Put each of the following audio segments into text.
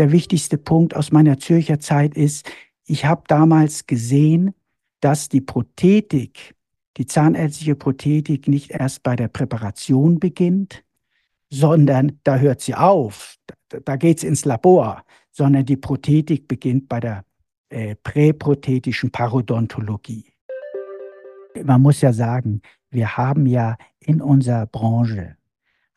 der wichtigste Punkt aus meiner Zürcher Zeit ist, ich habe damals gesehen, dass die Prothetik, die zahnärztliche Prothetik nicht erst bei der Präparation beginnt, sondern da hört sie auf, da, geht es ins Labor, sondern die Prothetik beginnt bei der äh, präprothetischen Parodontologie. Man muss ja sagen, wir haben ja in unserer Branche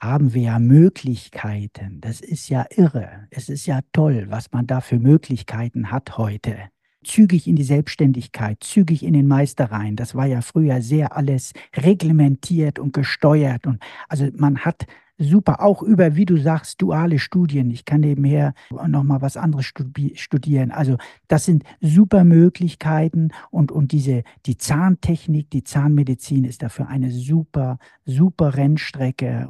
haben wir ja Möglichkeiten. Das ist ja irre. Es ist ja toll, was man da für Möglichkeiten hat heute. Zügig in die Selbstständigkeit, zügig in den Meister rein. Das war ja früher sehr alles reglementiert und gesteuert. Und also man hat super, auch über, wie du sagst, duale Studien. Ich kann nebenher nochmal was anderes studieren. Also das sind super Möglichkeiten und, und diese, die Zahntechnik, die Zahnmedizin ist dafür eine super, super Rennstrecke.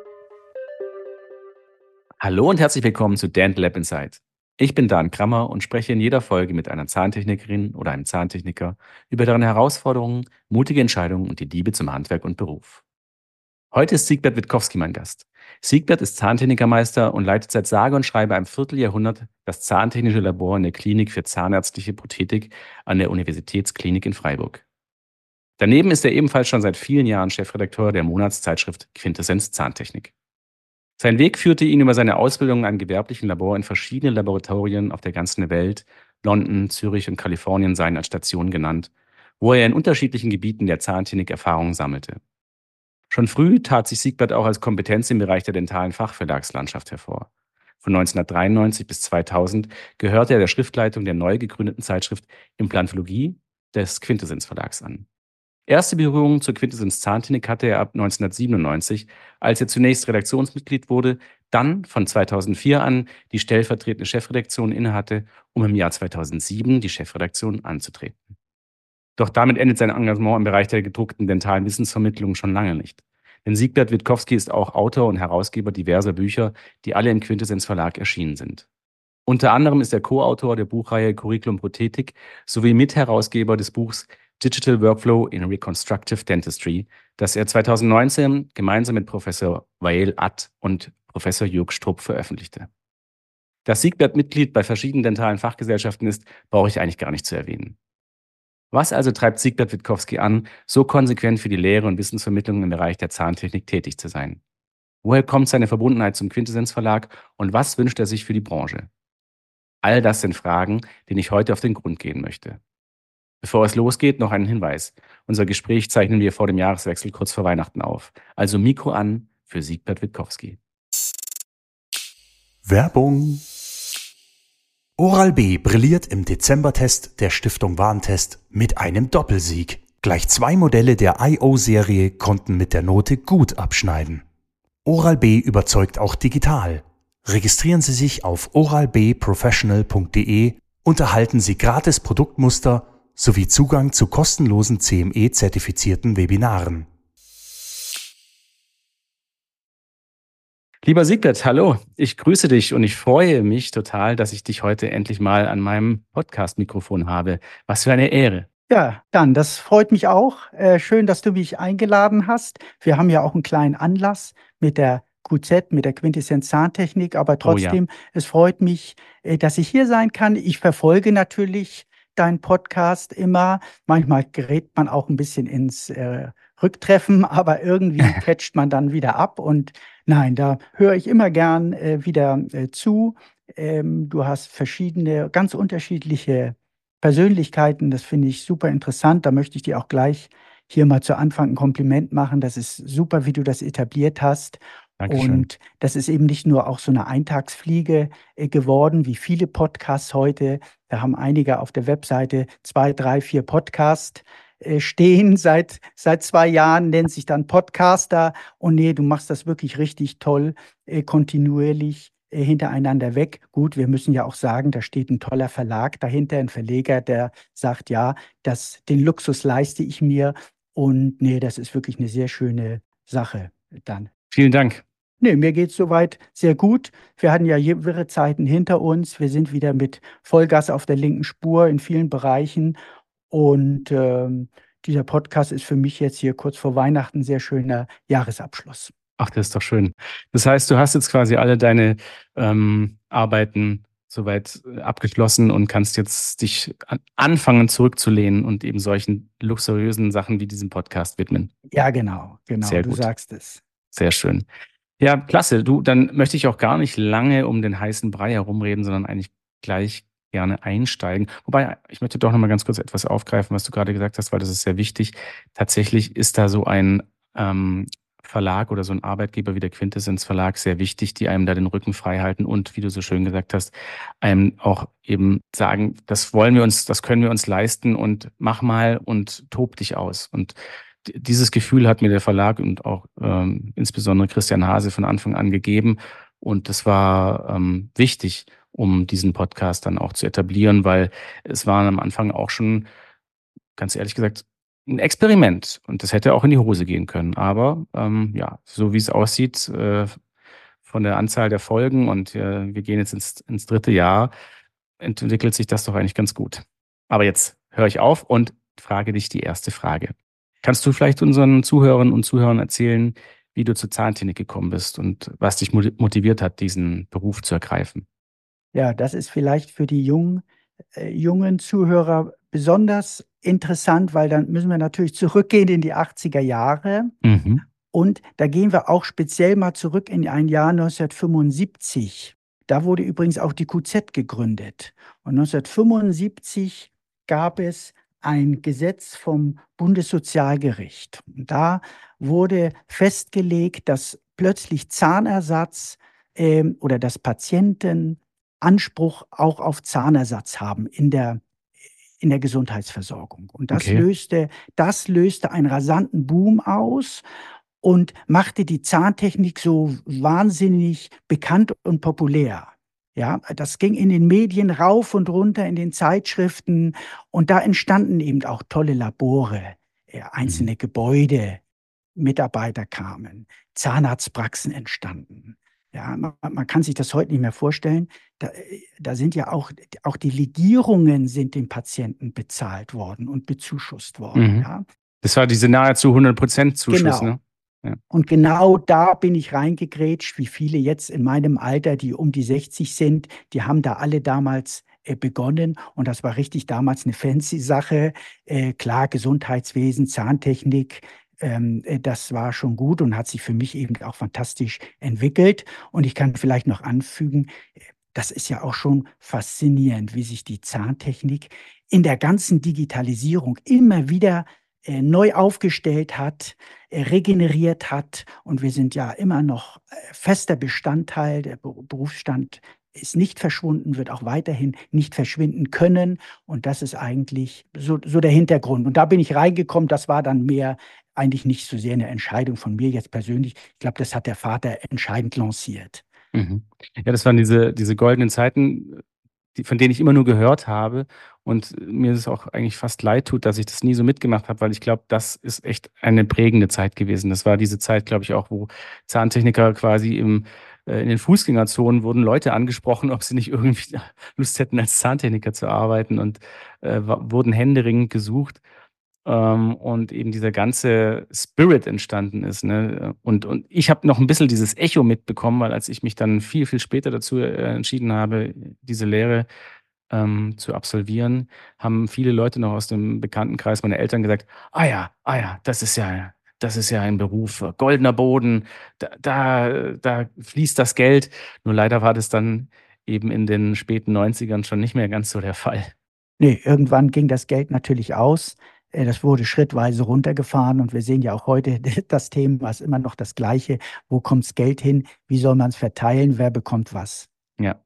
Hallo und herzlich willkommen zu Dental Lab Insight. Ich bin Dan Krammer und spreche in jeder Folge mit einer Zahntechnikerin oder einem Zahntechniker über deren Herausforderungen, mutige Entscheidungen und die Liebe zum Handwerk und Beruf. Heute ist Siegbert Witkowski mein Gast. Siegbert ist Zahntechnikermeister und leitet seit sage und schreibe einem Vierteljahrhundert das Zahntechnische Labor in der Klinik für zahnärztliche Prothetik an der Universitätsklinik in Freiburg. Daneben ist er ebenfalls schon seit vielen Jahren Chefredakteur der Monatszeitschrift Quintessenz Zahntechnik. Sein Weg führte ihn über seine Ausbildung in einem gewerblichen Labor in verschiedenen Laboratorien auf der ganzen Welt, London, Zürich und Kalifornien seien als Stationen genannt, wo er in unterschiedlichen Gebieten der Zahntechnik Erfahrungen sammelte. Schon früh tat sich Siegbert auch als Kompetenz im Bereich der dentalen Fachverlagslandschaft hervor. Von 1993 bis 2000 gehörte er der Schriftleitung der neu gegründeten Zeitschrift Implantologie des Quintessenz Verlags an. Erste Berührung zur Quintessenz Zahntechnik hatte er ab 1997, als er zunächst Redaktionsmitglied wurde, dann von 2004 an die stellvertretende Chefredaktion innehatte, um im Jahr 2007 die Chefredaktion anzutreten. Doch damit endet sein Engagement im Bereich der gedruckten dentalen Wissensvermittlung schon lange nicht. Denn Siegbert Witkowski ist auch Autor und Herausgeber diverser Bücher, die alle im Quintessenz Verlag erschienen sind. Unter anderem ist er Co-Autor der Buchreihe Curriculum Prothetik sowie Mitherausgeber des Buchs Digital Workflow in Reconstructive Dentistry, das er 2019 gemeinsam mit Professor Wael Att und Professor Jörg Strupp veröffentlichte. Dass Siegbert Mitglied bei verschiedenen dentalen Fachgesellschaften ist, brauche ich eigentlich gar nicht zu erwähnen. Was also treibt Siegbert Witkowski an, so konsequent für die Lehre und Wissensvermittlung im Bereich der Zahntechnik tätig zu sein? Woher kommt seine Verbundenheit zum Quintessenz Verlag und was wünscht er sich für die Branche? All das sind Fragen, denen ich heute auf den Grund gehen möchte. Bevor es losgeht, noch einen Hinweis. Unser Gespräch zeichnen wir vor dem Jahreswechsel kurz vor Weihnachten auf. Also Mikro an für Siegbert Witkowski. Werbung Oral-B brilliert im Dezembertest der Stiftung Warentest mit einem Doppelsieg. Gleich zwei Modelle der IO-Serie konnten mit der Note gut abschneiden. Oral-B überzeugt auch digital. Registrieren Sie sich auf oralbprofessional.de und erhalten Sie gratis Produktmuster sowie Zugang zu kostenlosen CME-zertifizierten Webinaren. Lieber Siegbert, hallo. Ich grüße dich und ich freue mich total, dass ich dich heute endlich mal an meinem Podcast-Mikrofon habe. Was für eine Ehre. Ja, dann, das freut mich auch. Äh, schön, dass du mich eingeladen hast. Wir haben ja auch einen kleinen Anlass mit der QZ, mit der Quintessenz Zahntechnik, aber trotzdem, oh ja. es freut mich, äh, dass ich hier sein kann. Ich verfolge natürlich deinen Podcast immer. Manchmal gerät man auch ein bisschen ins äh, Rücktreffen, aber irgendwie catcht man dann wieder ab. Und nein, da höre ich immer gern äh, wieder äh, zu. Ähm, du hast verschiedene, ganz unterschiedliche Persönlichkeiten. Das finde ich super interessant. Da möchte ich dir auch gleich hier mal zu Anfang ein Kompliment machen. Das ist super, wie du das etabliert hast. Dankeschön. Und das ist eben nicht nur auch so eine Eintagsfliege äh, geworden, wie viele Podcasts heute. Da haben einige auf der Webseite zwei, drei, vier Podcasts äh, stehen seit, seit zwei Jahren, nennt sich dann Podcaster. Und nee, du machst das wirklich richtig toll, äh, kontinuierlich hintereinander weg. Gut, wir müssen ja auch sagen, da steht ein toller Verlag dahinter, ein Verleger, der sagt, ja, das, den Luxus leiste ich mir. Und nee, das ist wirklich eine sehr schöne Sache dann. Vielen Dank. Nee, mir geht es soweit sehr gut. Wir hatten ja wirre Zeiten hinter uns. Wir sind wieder mit Vollgas auf der linken Spur in vielen Bereichen. Und ähm, dieser Podcast ist für mich jetzt hier kurz vor Weihnachten ein sehr schöner Jahresabschluss. Ach, das ist doch schön. Das heißt, du hast jetzt quasi alle deine ähm, Arbeiten soweit äh, abgeschlossen und kannst jetzt dich an, anfangen zurückzulehnen und eben solchen luxuriösen Sachen wie diesem Podcast widmen. Ja, genau, genau. Sehr du gut. sagst es. Sehr schön. Ja, klasse. Du, dann möchte ich auch gar nicht lange um den heißen Brei herumreden, sondern eigentlich gleich gerne einsteigen. Wobei, ich möchte doch noch mal ganz kurz etwas aufgreifen, was du gerade gesagt hast, weil das ist sehr wichtig. Tatsächlich ist da so ein ähm, Verlag oder so ein Arbeitgeber wie der Quintessenz Verlag sehr wichtig, die einem da den Rücken frei halten und, wie du so schön gesagt hast, einem auch eben sagen, das wollen wir uns, das können wir uns leisten und mach mal und tob dich aus. Und dieses Gefühl hat mir der Verlag und auch ähm, insbesondere Christian Hase von Anfang an gegeben. Und das war ähm, wichtig, um diesen Podcast dann auch zu etablieren, weil es waren am Anfang auch schon, ganz ehrlich gesagt, ein Experiment. Und das hätte auch in die Hose gehen können. Aber ähm, ja, so wie es aussieht, äh, von der Anzahl der Folgen und äh, wir gehen jetzt ins, ins dritte Jahr, entwickelt sich das doch eigentlich ganz gut. Aber jetzt höre ich auf und frage dich die erste Frage. Kannst du vielleicht unseren Zuhörern und Zuhörern erzählen, wie du zur Zahntechnik gekommen bist und was dich motiviert hat, diesen Beruf zu ergreifen? Ja, das ist vielleicht für die jungen, äh, jungen Zuhörer besonders interessant, weil dann müssen wir natürlich zurückgehen in die 80er Jahre. Mhm. Und da gehen wir auch speziell mal zurück in ein Jahr 1975. Da wurde übrigens auch die QZ gegründet. Und 1975 gab es ein Gesetz vom Bundessozialgericht. Und da wurde festgelegt, dass plötzlich Zahnersatz ähm, oder dass Patienten Anspruch auch auf Zahnersatz haben in der, in der Gesundheitsversorgung. Und das, Okay. löste, das löste einen rasanten Boom aus und machte die Zahntechnik so wahnsinnig bekannt und populär. Ja, das ging in den Medien rauf und runter, in den Zeitschriften und da entstanden eben auch tolle Labore, äh, einzelne Gebäude, Mitarbeiter kamen, Zahnarztpraxen entstanden. Ja, man, man kann sich das heute nicht mehr vorstellen. Da, äh, da sind ja auch, auch die Legierungen sind den Patienten bezahlt worden und bezuschusst worden. Mhm. Ja. Das war diese nahezu 100% Zuschuss, Genau. ne? Und genau da bin ich reingegrätscht, wie viele jetzt in meinem Alter, die um die 60 sind, die haben da alle damals äh, begonnen. Und das war richtig damals eine fancy Sache. Äh, klar, Gesundheitswesen, Zahntechnik, ähm, äh, das war schon gut und hat sich für mich eben auch fantastisch entwickelt. Und ich kann vielleicht noch anfügen, äh, das ist ja auch schon faszinierend, wie sich die Zahntechnik in der ganzen Digitalisierung immer wieder äh, neu aufgestellt hat, äh, regeneriert hat. Und wir sind ja immer noch äh, fester Bestandteil. Der Be- Berufsstand ist nicht verschwunden, wird auch weiterhin nicht verschwinden können. Und das ist eigentlich so, so der Hintergrund. Und da bin ich reingekommen. Das war dann mehr eigentlich nicht so sehr eine Entscheidung von mir jetzt persönlich. Ich glaube, das hat der Vater entscheidend lanciert. Mhm. Ja, das waren diese, diese goldenen Zeiten, die, von denen ich immer nur gehört habe und mir es auch eigentlich fast leid tut, dass ich das nie so mitgemacht habe, weil ich glaube, das ist echt eine prägende Zeit gewesen. Das war diese Zeit, glaube ich, auch, wo Zahntechniker quasi im, äh, in den Fußgängerzonen wurden Leute angesprochen, ob sie nicht irgendwie Lust hätten, als Zahntechniker zu arbeiten und äh, wurden händeringend gesucht. Ähm, und eben dieser ganze Spirit entstanden ist. Ne? Und, und ich habe noch ein bisschen dieses Echo mitbekommen, weil als ich mich dann viel, viel später dazu äh, entschieden habe, diese Lehre ähm, zu absolvieren, haben viele Leute noch aus dem Bekanntenkreis meiner Eltern gesagt, ah ja, ah ja, das ist ja, das ist ja ein Beruf, äh, goldener Boden, da, da, da fließt das Geld. Nur leider war das dann eben in den späten 90ern schon nicht mehr ganz so der Fall. Nee, irgendwann ging das Geld natürlich aus. Äh, Das wurde schrittweise runtergefahren und wir sehen ja auch heute, das Thema ist immer noch das gleiche. Wo kommt das Geld hin? Wie soll man es verteilen? Wer bekommt was? Ja.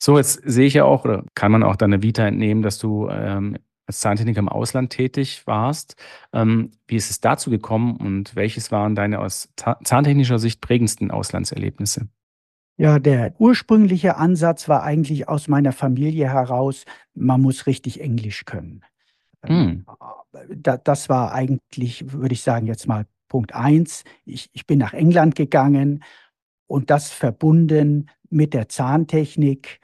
So, jetzt sehe ich ja auch, oder kann man auch deine Vita entnehmen, dass du ähm, als Zahntechniker im Ausland tätig warst. Ähm, wie ist es dazu gekommen und welches waren deine aus za- zahntechnischer Sicht prägendsten Auslandserlebnisse? Ja, der ursprüngliche Ansatz war eigentlich aus meiner Familie heraus, man muss richtig Englisch können. Ähm, Hm. da das war eigentlich, würde ich sagen, jetzt mal Punkt eins. Ich ich bin nach England gegangen und das verbunden mit der Zahntechnik.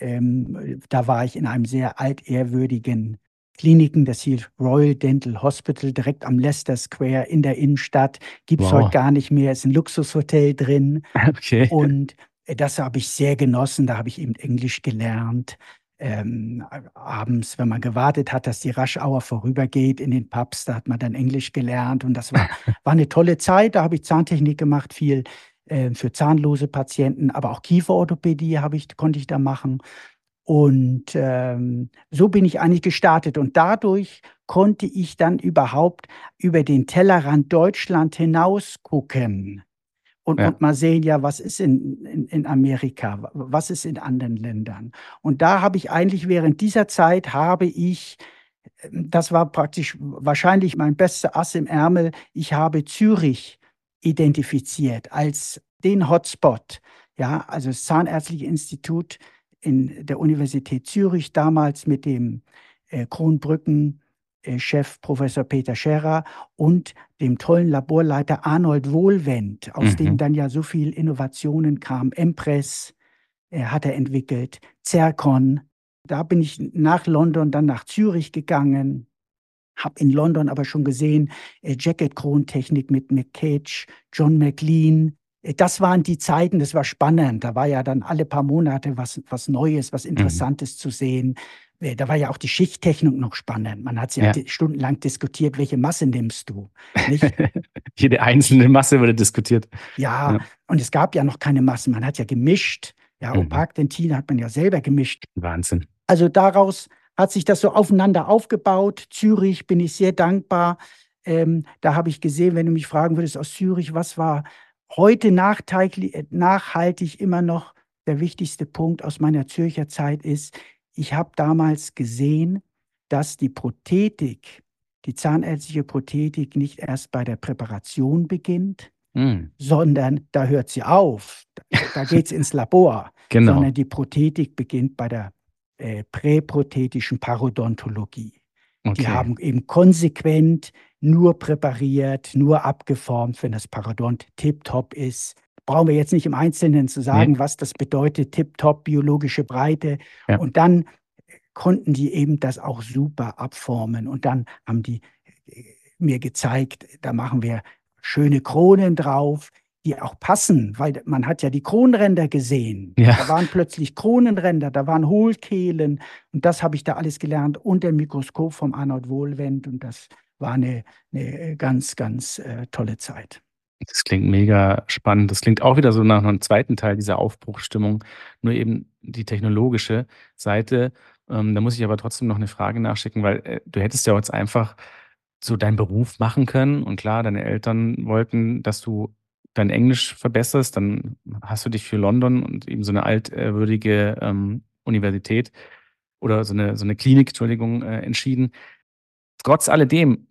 Ähm, da war ich in einem sehr altehrwürdigen Kliniken, das hieß Royal Dental Hospital, direkt am Leicester Square in der Innenstadt. Gibt's heute Wow. gar nicht mehr, ist 'n Luxushotel drin. Okay. Und, äh, das habe ich sehr genossen. Da habe ich eben Englisch gelernt. Ähm, abends, wenn man gewartet hat, dass die Rush Hour vorübergeht in den Pubs, da hat man dann Englisch gelernt und das war war 'ne tolle Zeit. Da habe ich Zahntechnik gemacht, viel, äh, für zahnlose Patienten, aber auch Kieferorthopädie habe ich konnte ich da machen. Und, ähm, so bin ich eigentlich gestartet und dadurch konnte ich dann überhaupt über den Tellerrand Deutschland hinaus gucken und Ja. und mal sehen, ja, was ist in in in Amerika, wa was ist in anderen Ländern? Und da habe ich eigentlich während dieser Zeit habe ich ähm, das war praktisch wahrscheinlich mein bester Ass im Ärmel, ich habe Zürich identifiziert als den Hotspot, ja, also das Zahnärztliche Institut in der Universität Zürich, damals mit dem, äh, Kronbrücken Chef Professor Peter Scherer und dem tollen Laborleiter Arnold Wohlwend, aus dem Mhm. dann ja so viel Innovationen kamen. Empress, äh, hat er entwickelt, Zircon. Da bin ich nach London dann nach Zürich gegangen, habe in London aber schon gesehen, äh, Jacket-Krontechnik mit McCage, John McLean. Äh, das waren die Zeiten, das war spannend. Da war ja dann alle paar Monate was was Neues, was Mhm. Interessantes zu sehen. Äh, da war ja auch die Schichttechnik noch spannend. Man hat ja Ja. stundenlang diskutiert, welche Masse nimmst du, nicht? Jede einzelne Masse wurde diskutiert. Ja, Ja. und es gab ja noch keine Massen. Man hat ja gemischt. Ja, Mhm. Opak-Dentin hat man ja selber gemischt. Wahnsinn. Also, daraus hat sich das so aufeinander aufgebaut. Zürich bin ich sehr dankbar. Ähm, da habe ich gesehen, wenn du mich fragen würdest aus Zürich, was war heute äh, nachhaltig immer noch der wichtigste Punkt aus meiner Zürcher Zeit ist, ich habe damals gesehen, dass die Prothetik, die zahnärztliche Prothetik nicht erst bei der Präparation beginnt, Mhm. sondern da hört sie auf. Da da geht's ins Labor, Genau. sondern die Prothetik beginnt bei der, äh, präprothetischen Parodontologie. Die Okay. haben eben konsequent nur präpariert, nur abgeformt, wenn das Parodont tipptopp ist. Brauchen wir jetzt nicht im Einzelnen zu sagen, was das bedeutet, tipptopp, biologische Breite. Ja. Und dann konnten die eben das auch super abformen. Und dann haben die, äh, mir gezeigt, da machen wir schöne Kronen drauf, die auch passen, weil man hat ja die Kronränder gesehen. Ja. Da waren plötzlich Kronenränder, da waren Hohlkehlen und das habe ich da alles gelernt unter dem Mikroskop vom Arnold Wohlwend und das war 'ne 'ne ganz, ganz, äh, tolle Zeit. Das klingt mega spannend. Das klingt auch wieder so nach 'nem zweiten Teil dieser Aufbruchsstimmung, nur eben die technologische Seite. Ähm, da muss ich aber trotzdem noch 'ne Frage nachschicken, weil, äh, du hättest ja jetzt einfach so deinen Beruf machen können und klar, deine Eltern wollten, dass du dein Englisch verbesserst. Dann hast du dich für London und eben so 'ne altehrwürdige, ähm, Universität oder so 'ne so 'ne Klinik, Entschuldigung, äh, entschieden. Trotz alledem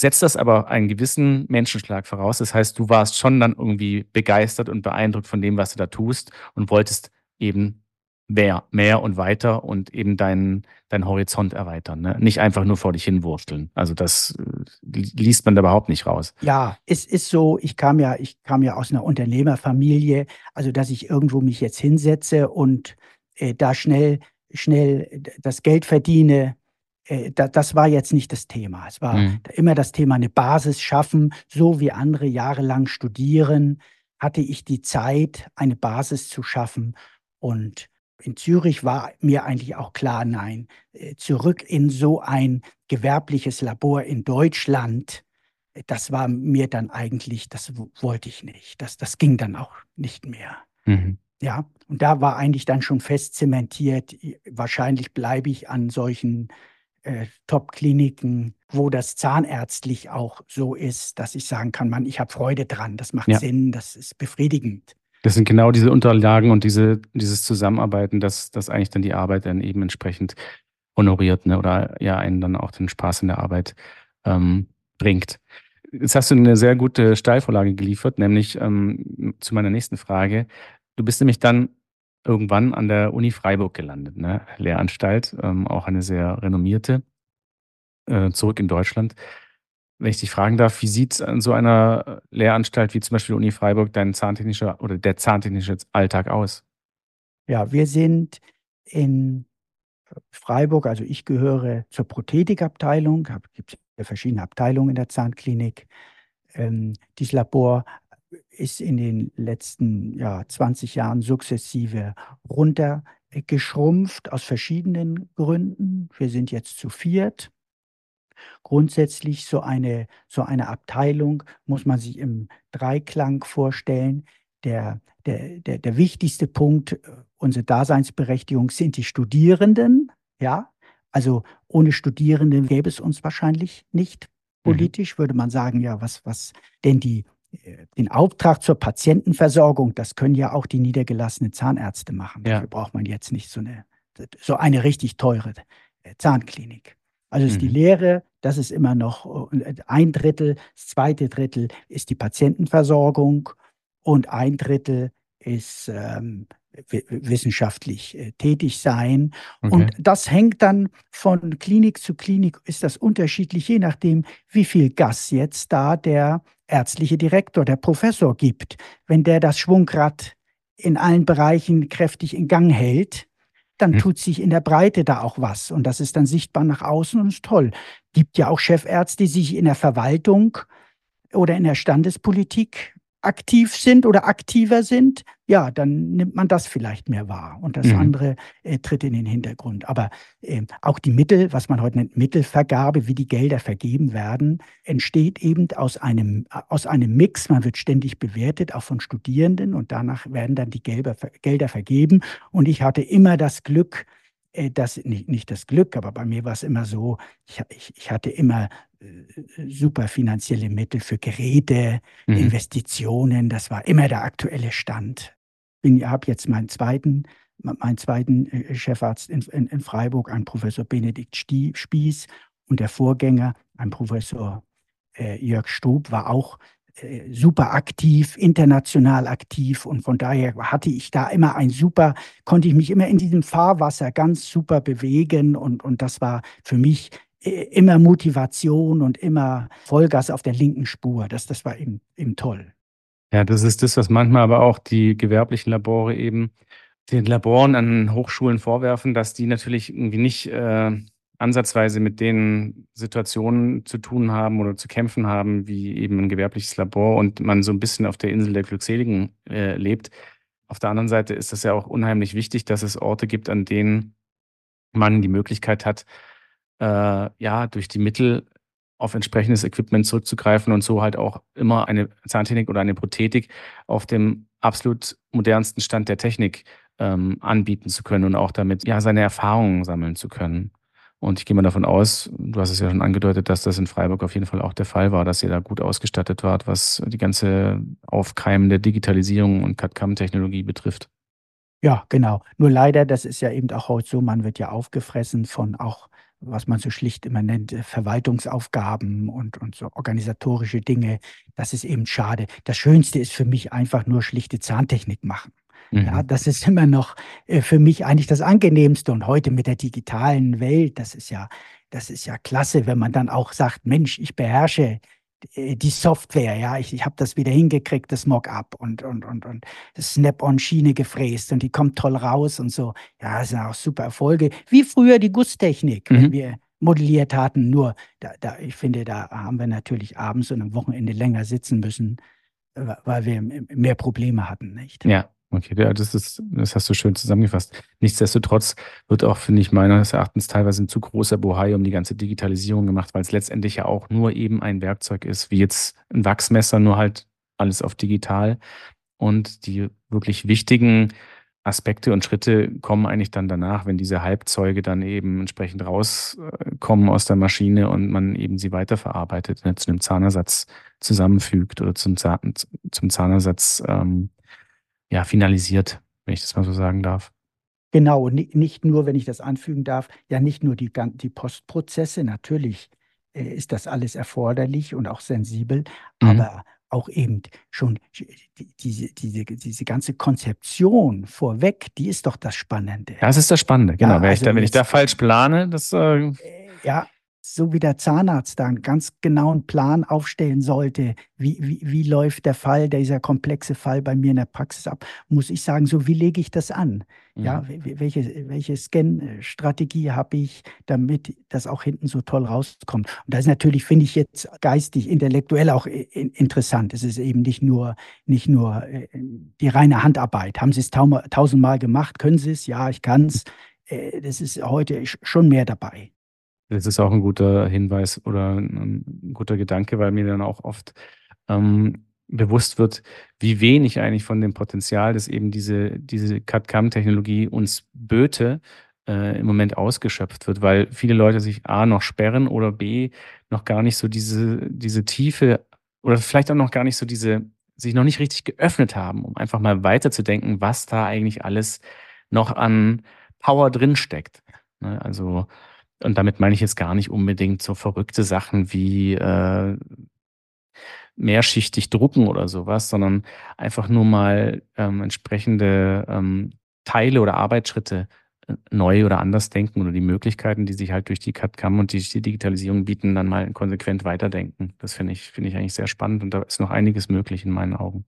setzt das aber einen gewissen Menschenschlag voraus. Das heißt, du warst schon dann irgendwie begeistert und beeindruckt von dem, was du da tust und wolltest eben mehr mehr und weiter und eben deinen deinen Horizont erweitern, ne? Nicht einfach nur vor dich hinwursteln. Also, das, äh, li liest man da überhaupt nicht raus. Ja, es ist so, ich kam ja ich kam ja aus 'ner Unternehmerfamilie, also, dass ich irgendwo mich jetzt hinsetze und, äh, da schnell schnell das Geld verdiene, das war jetzt nicht das Thema. Es war Mhm. immer das Thema 'ne Basis schaffen, so wie andere jahrelang studieren, hatte ich die Zeit, eine Basis zu schaffen. Und in Zürich war mir eigentlich auch klar, nein, äh, zurück in so ein gewerbliches Labor in Deutschland, äh, das war mir dann eigentlich das wollte ich nicht. Das das ging dann auch nicht mehr. Mhm. Ja, und da war eigentlich dann schon fest zementiert, wahrscheinlich bleibe ich an solchen, äh, Top-Kliniken, wo das zahnärztlich auch so ist, dass ich sagen kann: „Mann, ich habe Freude dran. Das macht Ja. Sinn, das ist befriedigend.“ Das sind genau diese Unterlagen und diese dieses Zusammenarbeiten, das das eigentlich dann die Arbeit dann eben entsprechend honoriert, ne, oder ja einen dann auch den Spaß in der Arbeit, ähm, bringt. Jetzt hast du 'ne sehr gute Steilvorlage geliefert, nämlich, ähm, zu meiner nächsten Frage. Du bist nämlich dann irgendwann an der Uni Freiburg gelandet, ne? Lehranstalt, ähm, auch eine sehr renommierte, äh, zurück in Deutschland. Wenn ich dich fragen darf, wie sieht an so einer Lehranstalt wie zum Beispiel Uni Freiburg dein zahntechnischer oder der zahntechnische Alltag aus? Ja, wir sind in Freiburg, also ich gehöre zur Prothetikabteilung, gibt verschiedene Abteilungen in der Zahnklinik. Ähm, dieses Labor ist in den letzten ja, 20 Jahren sukzessive runtergeschrumpft aus verschiedenen Gründen. Wir sind jetzt zu viert. Grundsätzlich so eine, so eine Abteilung muss man sich im Dreiklang vorstellen. Der, der, der, der wichtigste Punkt äh, unserer Daseinsberechtigung sind die Studierenden. Ja, also ohne Studierende gäbe es uns wahrscheinlich nicht. Mhm. Politisch mhm. würde man sagen, ja, was, was denn die, den Auftrag zur Patientenversorgung, das können ja auch die niedergelassenen Zahnärzte machen. Ja. Dafür braucht man jetzt nicht so eine, so eine richtig teure äh, Zahnklinik. Also ist mhm. die Lehre, das ist immer noch ein Drittel, das zweite Drittel ist die Patientenversorgung und ein Drittel ist ähm, wissenschaftlich äh, tätig sein. Okay. Und das hängt dann von Klinik zu Klinik, ist das unterschiedlich, je nachdem, wie viel Gas jetzt da der ärztliche Direktor, der Professor gibt. Wenn der das Schwungrad in allen Bereichen kräftig in Gang hält, dann hm. tut sich in der Breite da auch was. Und das ist dann sichtbar nach außen und ist toll. Gibt ja auch Chefärzte, die sich in der Verwaltung oder in der Standespolitik aktiv sind oder aktiver sind, ja, dann nimmt man das vielleicht mehr wahr und das mhm. andere äh, tritt in den Hintergrund. Aber äh, auch die Mittel, was man heute nennt Mittelvergabe, wie die Gelder vergeben werden, entsteht eben aus einem, aus einem Mix. Man wird ständig bewertet, auch von Studierenden und danach werden dann die Gelder, Gelder vergeben. Und ich hatte immer das Glück, äh, das nicht, nicht das Glück, aber bei mir war es immer so, ich, ich, ich hatte immer super finanzielle Mittel für Geräte, mhm. Investitionen, das war immer der aktuelle Stand. Ich habe jetzt meinen zweiten, meinen zweiten äh, Chefarzt in, in, in Freiburg, ein Professor Benedikt Spieß und der Vorgänger, ein Professor äh, Jörg Stub, war auch äh, super aktiv, international aktiv und von daher hatte ich da immer ein super, konnte ich mich immer in diesem Fahrwasser ganz super bewegen und, und das war für mich äh, immer Motivation und immer Vollgas auf der linken Spur. Das, das war eben, eben toll. Ja, das ist das, was manchmal aber auch die gewerblichen Labore eben den Laboren an Hochschulen vorwerfen, dass die natürlich irgendwie nicht äh, ansatzweise mit den Situationen zu tun haben oder zu kämpfen haben, wie eben ein gewerbliches Labor und man so ein bisschen auf der Insel der Glückseligen äh, lebt. Auf der anderen Seite ist es ja auch unheimlich wichtig, dass es Orte gibt, an denen man die Möglichkeit hat, äh, ja, durch die Mittel auf entsprechendes Equipment zurückzugreifen und so halt auch immer eine Zahntechnik oder eine Prothetik auf dem absolut modernsten Stand der Technik ähm, anbieten zu können und auch damit ja seine Erfahrungen sammeln zu können. Und ich gehe mal davon aus, du hast es ja schon angedeutet, dass das in Freiburg auf jeden Fall auch der Fall war, dass ihr da gut ausgestattet wart, was die ganze aufkeimende Digitalisierung und CAD-CAM-Technologie betrifft. Ja, genau. Nur leider, das ist ja eben auch heute so, man wird ja aufgefressen von auch, was man so schlicht immer nennt, äh, Verwaltungsaufgaben und, und so organisatorische Dinge. Das ist eben schade. Das Schönste ist für mich einfach nur schlichte Zahntechnik machen. Mhm. Ja, das ist immer noch äh, für mich eigentlich das Angenehmste. Und heute mit der digitalen Welt, das ist ja, das ist ja klasse, wenn man dann auch sagt, Mensch, ich beherrsche die Software, ja, ich, ich habe das wieder hingekriegt, das Mockup und, und, und, und das Snap-on-Schiene gefräst und die kommt toll raus und so. Ja, das sind auch super Erfolge. Wie früher die Gusstechnik, mhm. wenn wir modelliert hatten. Nur, da, da, ich finde, da haben wir natürlich abends und am Wochenende länger sitzen müssen, äh, weil wir mehr Probleme hatten, nicht? Ja, Okay, das ist, das hast du schön zusammengefasst. Nichtsdestotrotz wird auch, finde ich, meines Erachtens teilweise ein zu großer Bohai um die ganze Digitalisierung gemacht, weil es letztendlich ja auch nur eben ein Werkzeug ist, wie jetzt ein Wachsmesser, nur halt alles auf digital. Und die wirklich wichtigen Aspekte und Schritte kommen eigentlich dann danach, wenn diese Halbzeuge dann eben entsprechend rauskommen aus der Maschine und man eben sie weiterverarbeitet, ne, zu einem Zahnersatz zusammenfügt oder zum, Zahn, zum Zahnersatz ähm, ja, finalisiert, wenn ich das mal so sagen darf. Genau, nicht nur, wenn ich das anfügen darf, ja nicht nur die, die Postprozesse, natürlich äh, ist das alles erforderlich und auch sensibel, mhm. aber auch eben schon diese, diese, diese ganze Konzeption vorweg, die ist doch das Spannende. Das ist das Spannende, genau. Ja, wenn, ich da, wenn ich da falsch plane, das. Äh ja, so wie der Zahnarzt da einen ganz genauen Plan aufstellen sollte, wie, wie, wie läuft der Fall, dieser komplexe Fall bei mir in der Praxis ab, muss ich sagen, so wie lege ich das an? Mhm. Ja, welche, welche Scan-Strategie habe ich, damit das auch hinten so toll rauskommt? Und das ist natürlich, finde ich jetzt geistig, intellektuell auch interessant. Es ist eben nicht nur, nicht nur äh, die reine Handarbeit. Haben Sie es tausendmal gemacht? Können Sie es? Ja, ich kann es. Äh, das ist heute schon mehr dabei. Das ist auch ein guter Hinweis oder ein guter Gedanke, weil mir dann auch oft ähm, bewusst wird, wie wenig eigentlich von dem Potenzial, das eben diese, diese CAD-CAM-Technologie uns böte, äh, im Moment ausgeschöpft wird, weil viele Leute sich A noch sperren oder B noch gar nicht so diese, diese Tiefe oder vielleicht auch noch gar nicht so diese, sich noch nicht richtig geöffnet haben, um einfach mal weiterzudenken, was da eigentlich alles noch an Power drinsteckt. Ne? Also und damit meine ich jetzt gar nicht unbedingt so verrückte Sachen wie äh, mehrschichtig drucken oder sowas, sondern einfach nur mal ähm, entsprechende ähm, Teile oder Arbeitsschritte äh, neu oder anders denken oder die Möglichkeiten, die sich halt durch die CAD-CAM und die, die Digitalisierung bieten, dann mal konsequent weiterdenken. Das finde ich, finde ich eigentlich sehr spannend und da ist noch einiges möglich in meinen Augen.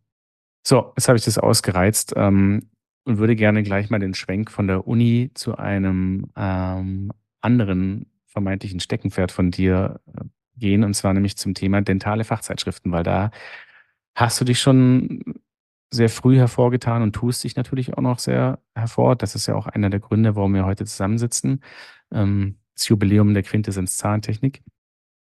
So, jetzt habe ich das ausgereizt ähm, und würde gerne gleich mal den Schwenk von der Uni zu einem ähm, anderen vermeintlichen Steckenpferd von dir äh, gehen, und zwar nämlich zum Thema dentale Fachzeitschriften, weil da hast du dich schon sehr früh hervorgetan und tust dich natürlich auch noch sehr hervor. Das ist ja auch einer der Gründe, warum wir heute zusammensitzen. Ähm, das Jubiläum der Quintessenz Zahntechnik.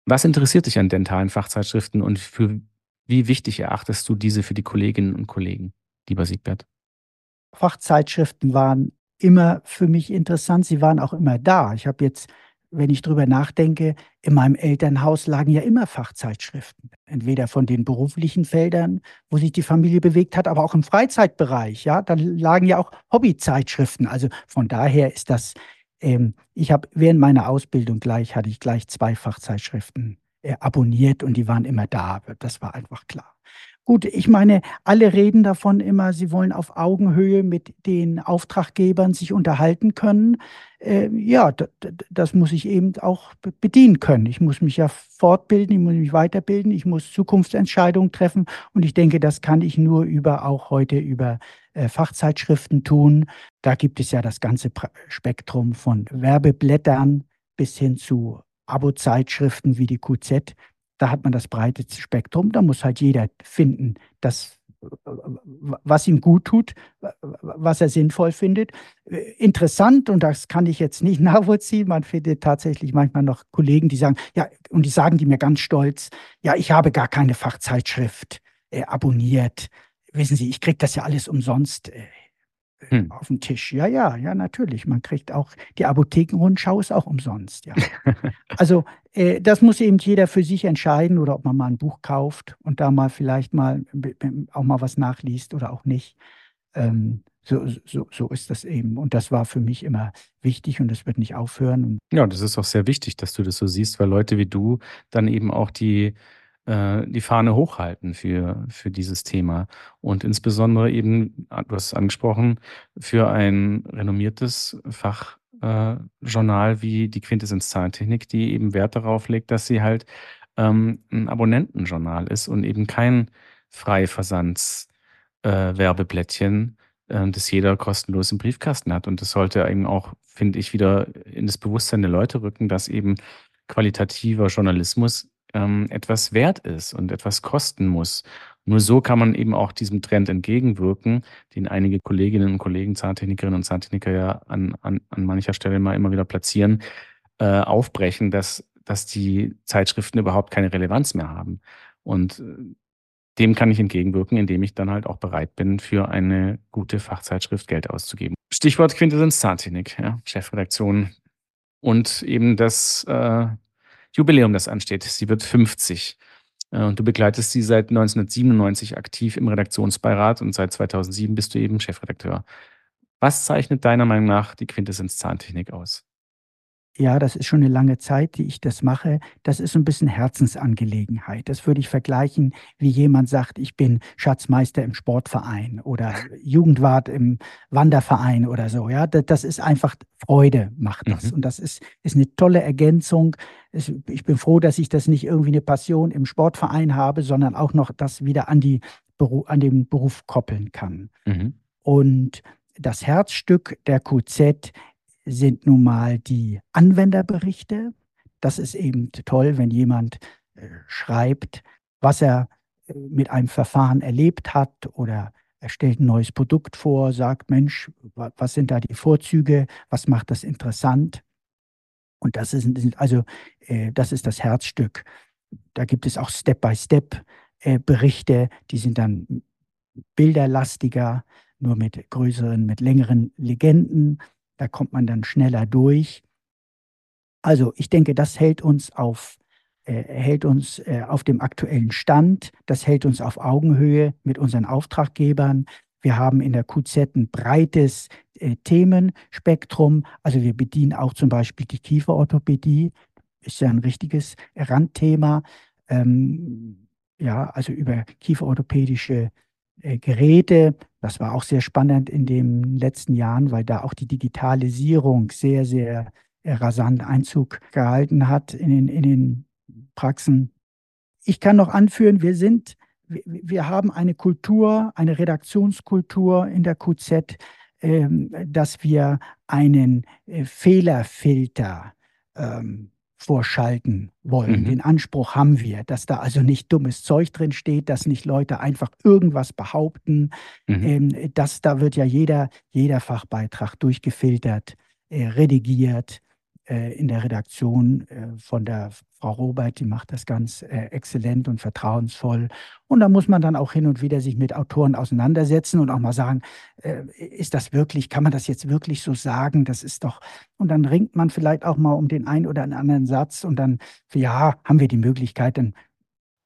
Was interessiert dich an dentalen Fachzeitschriften und für wie wichtig erachtest du diese für die Kolleginnen und Kollegen, lieber Siegbert? Fachzeitschriften waren immer für mich interessant. Sie waren auch immer da. Ich habe jetzt, wenn ich drüber nachdenke, in meinem Elternhaus lagen ja immer Fachzeitschriften. Entweder von den beruflichen Feldern, wo sich die Familie bewegt hat, aber auch im Freizeitbereich. Ja, da lagen ja auch Hobbyzeitschriften. Also von daher ist das, ähm, ich habe während meiner Ausbildung gleich, hatte ich gleich zwei Fachzeitschriften äh, abonniert und die waren immer da. Das war einfach klar. Gut, ich meine, alle reden davon immer, sie wollen auf Augenhöhe mit den Auftraggebern sich unterhalten können. Äh, ja, das muss ich eben auch bedienen können. Ich muss mich ja fortbilden, ich muss mich weiterbilden, ich muss Zukunftsentscheidungen treffen und ich denke, das kann ich nur über auch heute über äh, Fachzeitschriften tun. Da gibt es ja das ganze Spektrum von Werbeblättern bis hin zu Abo-Zeitschriften wie die QZ. Da hat man das breite Spektrum. Da muss halt jeder finden, dass, was ihm gut tut, was er sinnvoll findet. Interessant, und das kann ich jetzt nicht nachvollziehen. Man findet tatsächlich manchmal noch Kollegen, die sagen, ja, und die sagen die mir ganz stolz, ja, ich habe gar keine Fachzeitschrift äh, abonniert. Wissen Sie, ich kriege das ja alles umsonst. Äh, hm. auf dem Tisch. Ja, ja, ja, natürlich. Man kriegt auch, die Apothekenrundschau ist auch umsonst, ja. also äh, das muss eben jeder für sich entscheiden oder ob man mal ein Buch kauft und da mal vielleicht mal auch mal was nachliest oder auch nicht. Ähm, so, so, so ist das eben. Und das war für mich immer wichtig und das wird nicht aufhören. Ja, das ist auch sehr wichtig, dass du das so siehst, weil Leute wie du dann eben auch die äh, die Fahne hochhalten für, für dieses Thema. Und insbesondere eben, ah, du hast es angesprochen, für ein renommiertes Fachjournal äh, wie die Quintessenz Zahlentechnik, die eben Wert darauf legt, dass sie halt ähm, ein Abonnentenjournal ist und eben kein Freiversands-Werbeblättchen, äh, das jeder kostenlos im Briefkasten hat. Und das sollte eben auch, finde ich, wieder in das Bewusstsein der Leute rücken, dass eben qualitativer Journalismus ähm, etwas wert ist und etwas kosten muss. Nur so kann man eben auch diesem Trend entgegenwirken, den einige Kolleginnen und Kollegen, Zahntechnikerinnen und Zahntechniker ja an, an, an mancher Stelle mal immer wieder platzieren, äh, aufbrechen, dass, dass die Zeitschriften überhaupt keine Relevanz mehr haben. Und äh, dem kann ich entgegenwirken, indem ich dann halt auch bereit bin, für eine gute Fachzeitschrift Geld auszugeben. Stichwort Quintessenz Zahntechnik, ja, Chefredaktion. Und eben das äh, Jubiläum, das ansteht. Sie wird 50. Äh, und du begleitest sie seit 1997 aktiv im Redaktionsbeirat und seit 2007 bist du eben Chefredakteur. Was zeichnet deiner Meinung nach die Quintessenz Zahntechnik aus? Ja, das ist schon eine lange Zeit, die ich das mache. Das ist so ein bisschen Herzensangelegenheit. Das würde ich vergleichen, wie jemand sagt, ich bin Schatzmeister im Sportverein oder Jugendwart im Wanderverein oder so. Ja, das ist einfach Freude, macht das. Mhm. Und das ist, ist eine tolle Ergänzung. Ich bin froh, dass ich das nicht irgendwie eine Passion im Sportverein habe, sondern auch noch das wieder an, die, an den Beruf koppeln kann. Mhm. Und das Herzstück der QZ sind nun mal die Anwenderberichte. Das ist eben toll, wenn jemand äh, schreibt, was er äh, mit einem Verfahren erlebt hat oder er stellt ein neues Produkt vor, sagt, Mensch, was sind da die Vorzüge, was macht das interessant? Und das ist also äh, das ist das Herzstück. Da gibt es auch Step-by-Step-Berichte, die sind dann bilderlastiger, nur mit größeren, mit längeren Legenden. Da kommt man dann schneller durch. Also ich denke, das hält uns auf, äh, hält uns äh, auf dem aktuellen Stand. Das hält uns auf Augenhöhe mit unseren Auftraggebern. Wir haben in der QZ ein breites äh, Themenspektrum. Also wir bedienen auch zum Beispiel die Kieferorthopädie. Ist ja ein richtiges Randthema. Ähm, ja, also über kieferorthopädische äh, Geräte. Das war auch sehr spannend in den letzten Jahren, weil da auch die Digitalisierung sehr, sehr äh, rasant Einzug gehalten hat in den, in den Praxen. Ich kann noch anführen, wir sind, wir haben eine Kultur, eine Redaktionskultur in der QZ, ähm, dass wir einen äh, Fehlerfilter ähm, vorschalten wollen. Mhm. Den Anspruch haben wir, dass da also nicht dummes Zeug drin steht, dass nicht Leute einfach irgendwas behaupten. Mhm. Ähm, dass da wird ja jeder, jeder Fachbeitrag durchgefiltert, äh, redigiert, äh, in der Redaktion äh, von der Frau Robert, die macht das ganz äh, exzellent und vertrauensvoll. Und da muss man dann auch hin und wieder sich mit Autoren auseinandersetzen und auch mal sagen, äh, ist das wirklich, kann man das jetzt wirklich so sagen? Das ist doch, und dann ringt man vielleicht auch mal um den einen oder anderen Satz und dann, ja, haben wir die Möglichkeit, dann